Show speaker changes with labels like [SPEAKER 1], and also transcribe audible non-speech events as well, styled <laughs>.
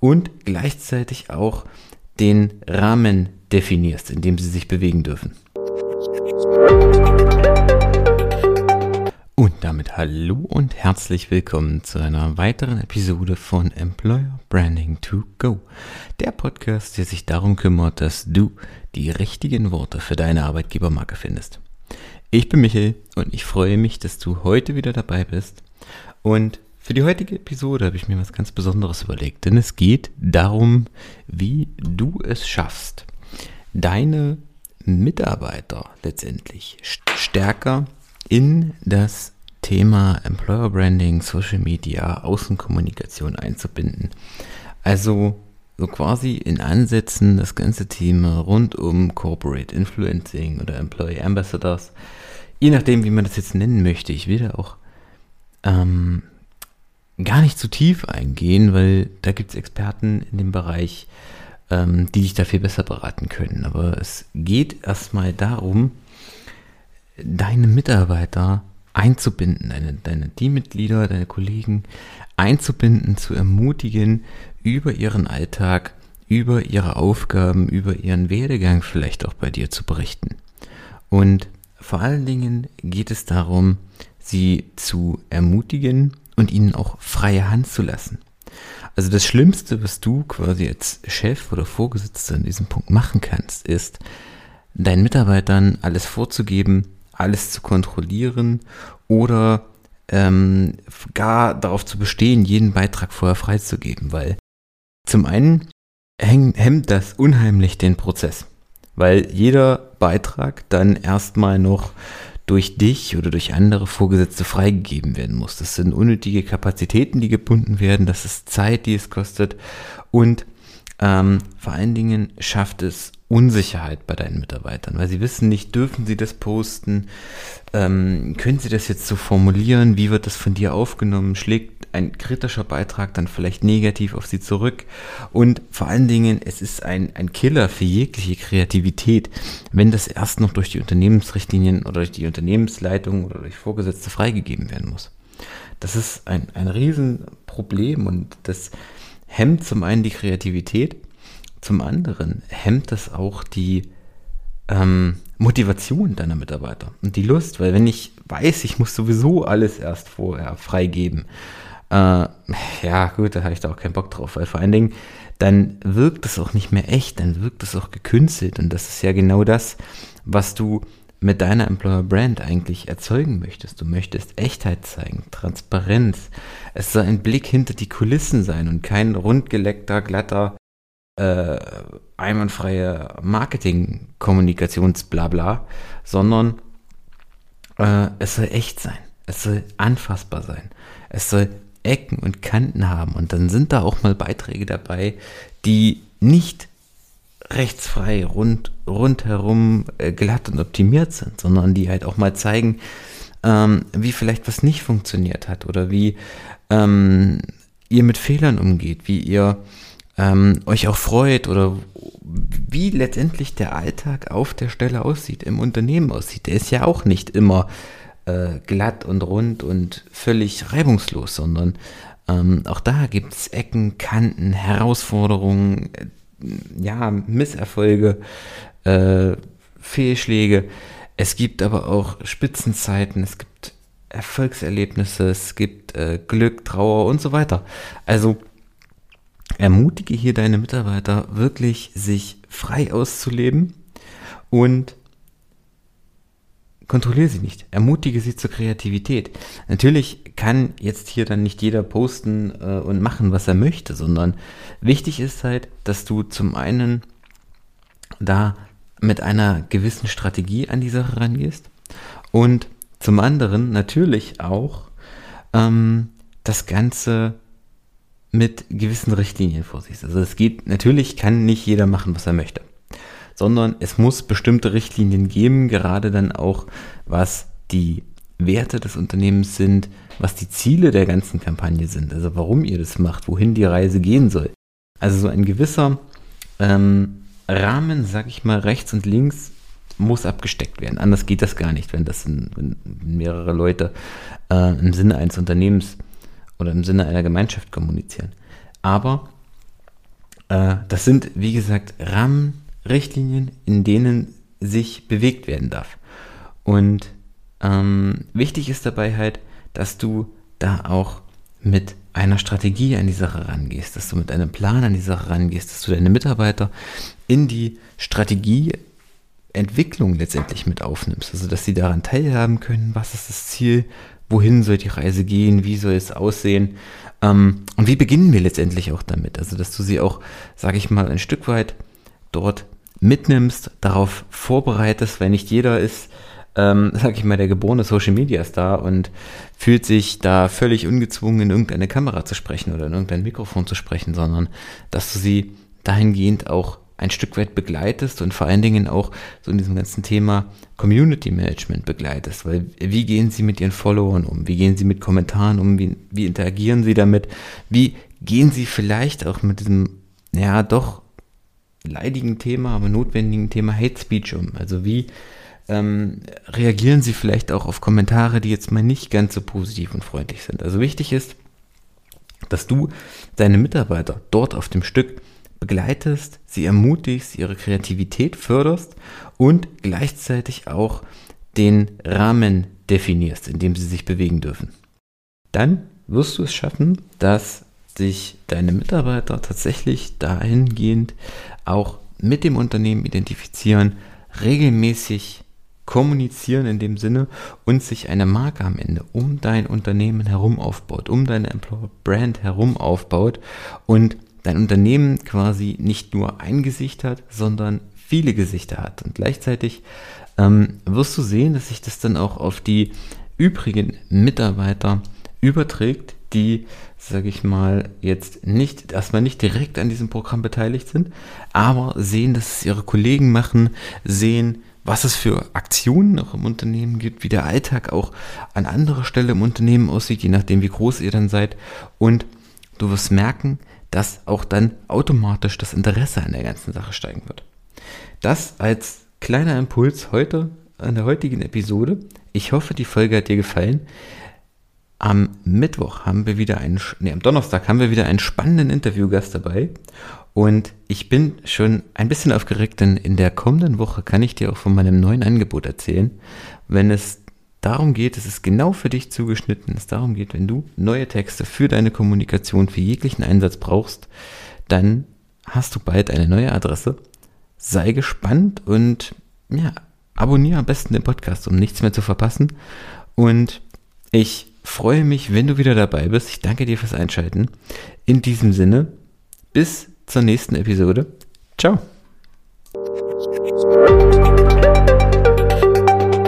[SPEAKER 1] und gleichzeitig auch den Rahmen definierst, in dem sie sich bewegen dürfen. Und damit hallo und herzlich willkommen zu einer weiteren Episode von Employer Branding to Go. Der Podcast, der sich darum kümmert, dass du die richtigen Worte für deine Arbeitgebermarke findest. Ich bin Michael und ich freue mich, dass du heute wieder dabei bist. Und für die heutige Episode habe ich mir was ganz Besonderes überlegt, denn es geht darum, wie du es schaffst, deine Mitarbeiter letztendlich stärker in das Thema Employer Branding, Social Media, Außenkommunikation einzubinden. Also so quasi in Ansätzen das ganze Thema rund um Corporate Influencing oder Employee Ambassadors, je nachdem, wie man das jetzt nennen möchte. Ich will da auch ähm, gar nicht zu tief eingehen, weil da gibt es Experten in dem Bereich, ähm, die dich da viel besser beraten können. Aber es geht erstmal darum, deine Mitarbeiter einzubinden, deine, deine Teammitglieder, deine Kollegen einzubinden, zu ermutigen, über ihren Alltag, über ihre Aufgaben, über ihren Werdegang vielleicht auch bei dir zu berichten. Und vor allen Dingen geht es darum, sie zu ermutigen und ihnen auch freie Hand zu lassen. Also das Schlimmste, was du quasi als Chef oder Vorgesetzter in diesem Punkt machen kannst, ist, deinen Mitarbeitern alles vorzugeben, alles zu kontrollieren oder ähm, gar darauf zu bestehen, jeden Beitrag vorher freizugeben, weil zum einen hemmt das unheimlich den Prozess, weil jeder Beitrag dann erstmal noch durch dich oder durch andere Vorgesetzte freigegeben werden muss. Das sind unnötige Kapazitäten, die gebunden werden, das ist Zeit, die es kostet und ähm, vor allen Dingen schafft es Unsicherheit bei deinen Mitarbeitern, weil sie wissen nicht, dürfen sie das posten, ähm, können sie das jetzt so formulieren, wie wird das von dir aufgenommen, schlägt ein kritischer Beitrag dann vielleicht negativ auf sie zurück? Und vor allen Dingen, es ist ein, ein Killer für jegliche Kreativität, wenn das erst noch durch die Unternehmensrichtlinien oder durch die Unternehmensleitung oder durch Vorgesetzte freigegeben werden muss. Das ist ein, ein Riesenproblem und das hemmt zum einen die Kreativität, zum anderen hemmt das auch die ähm, Motivation deiner Mitarbeiter und die Lust, weil wenn ich weiß, ich muss sowieso alles erst vorher freigeben, äh, ja gut, da habe ich da auch keinen Bock drauf, weil vor allen Dingen dann wirkt es auch nicht mehr echt, dann wirkt es auch gekünstelt und das ist ja genau das, was du mit deiner Employer Brand eigentlich erzeugen möchtest. Du möchtest Echtheit zeigen, Transparenz. Es soll ein Blick hinter die Kulissen sein und kein rundgeleckter, glatter äh, einwandfreie Marketing-Kommunikationsblabla, sondern äh, es soll echt sein. Es soll anfassbar sein. Es soll Ecken und Kanten haben. Und dann sind da auch mal Beiträge dabei, die nicht rechtsfrei rund, rundherum äh, glatt und optimiert sind, sondern die halt auch mal zeigen, ähm, wie vielleicht was nicht funktioniert hat oder wie ähm, ihr mit Fehlern umgeht, wie ihr ähm, euch auch freut oder wie letztendlich der Alltag auf der Stelle aussieht, im Unternehmen aussieht. Der ist ja auch nicht immer äh, glatt und rund und völlig reibungslos, sondern ähm, auch da gibt es Ecken, Kanten, Herausforderungen, ja, Misserfolge, äh, Fehlschläge. Es gibt aber auch Spitzenzeiten, es gibt Erfolgserlebnisse, es gibt äh, Glück, Trauer und so weiter. Also ermutige hier deine Mitarbeiter wirklich, sich frei auszuleben und kontrolliere sie nicht. Ermutige sie zur Kreativität. Natürlich kann jetzt hier dann nicht jeder posten äh, und machen, was er möchte, sondern wichtig ist halt, dass du zum einen da mit einer gewissen Strategie an die Sache rangehst und zum anderen natürlich auch ähm, das Ganze mit gewissen Richtlinien vorsiehst. Also es geht, natürlich kann nicht jeder machen, was er möchte, sondern es muss bestimmte Richtlinien geben, gerade dann auch, was die Werte des Unternehmens sind, was die Ziele der ganzen Kampagne sind, also warum ihr das macht, wohin die Reise gehen soll. Also so ein gewisser ähm, Rahmen, sag ich mal, rechts und links muss abgesteckt werden. Anders geht das gar nicht, wenn das in, wenn mehrere Leute äh, im Sinne eines Unternehmens oder im Sinne einer Gemeinschaft kommunizieren. Aber Äh, das sind, wie gesagt, Rahmenrichtlinien, in denen sich bewegt werden darf. Und ähm, wichtig ist dabei halt, dass du da auch mit einer Strategie an die Sache rangehst, dass du mit einem Plan an die Sache rangehst, dass du deine Mitarbeiter in die Strategieentwicklung letztendlich mit aufnimmst, also dass sie daran teilhaben können, was ist das Ziel, wohin soll die Reise gehen, wie soll es aussehen ähm, und wie beginnen wir letztendlich auch damit, also dass du sie auch, sage ich mal, ein Stück weit dort mitnimmst, darauf vorbereitest, weil nicht jeder ist ähm, <laughs> sag ich mal, der geborene Social Media Star und fühlt sich da völlig ungezwungen in irgendeine Kamera zu sprechen oder in irgendein Mikrofon zu sprechen, sondern dass du sie dahingehend auch ein Stück weit begleitest und vor allen Dingen auch so in diesem ganzen Thema Community Management begleitest, weil wie gehen sie mit ihren Followern um, wie gehen sie mit Kommentaren um, wie, wie interagieren sie damit, wie gehen sie vielleicht auch mit diesem, ja doch leidigen Thema, aber notwendigen Thema Hate Speech um, also wie ähm, reagieren Sie vielleicht auch auf Kommentare, die jetzt mal nicht ganz so positiv und freundlich sind. Also wichtig ist, dass du deine Mitarbeiter dort auf dem Stück begleitest, sie ermutigst, ihre Kreativität förderst und gleichzeitig auch den Rahmen definierst, in dem sie sich bewegen dürfen. Dann wirst du es schaffen, dass sich deine Mitarbeiter tatsächlich dahingehend auch mit dem Unternehmen identifizieren, regelmäßig kommunizieren in dem Sinne und sich eine Marke am Ende um dein Unternehmen herum aufbaut, um deine Employer Brand herum aufbaut und dein Unternehmen quasi nicht nur ein Gesicht hat, sondern viele Gesichter hat. Und gleichzeitig ähm, wirst du sehen, dass sich das dann auch auf die übrigen Mitarbeiter überträgt, die, sage ich mal, jetzt nicht erstmal nicht direkt an diesem Programm beteiligt sind, aber sehen, dass es ihre Kollegen machen, sehen, was es für Aktionen noch im Unternehmen gibt, wie der Alltag auch an anderer Stelle im Unternehmen aussieht, je nachdem, wie groß ihr dann seid. Und du wirst merken, dass auch dann automatisch das Interesse an der ganzen Sache steigen wird. Das als kleiner Impuls heute an der heutigen Episode. Ich hoffe, die Folge hat dir gefallen. Am Mittwoch haben wir wieder einen, nee, am Donnerstag haben wir wieder einen spannenden Interviewgast dabei. Und ich bin schon ein bisschen aufgeregt, denn in der kommenden Woche kann ich dir auch von meinem neuen Angebot erzählen. Wenn es darum geht, es ist genau für dich zugeschnitten, es darum geht, wenn du neue Texte für deine Kommunikation, für jeglichen Einsatz brauchst, dann hast du bald eine neue Adresse. Sei gespannt und ja, abonniere am besten den Podcast, um nichts mehr zu verpassen. Und ich freue mich, wenn du wieder dabei bist. Ich danke dir fürs Einschalten. In diesem Sinne, bis zur nächsten Episode. Ciao.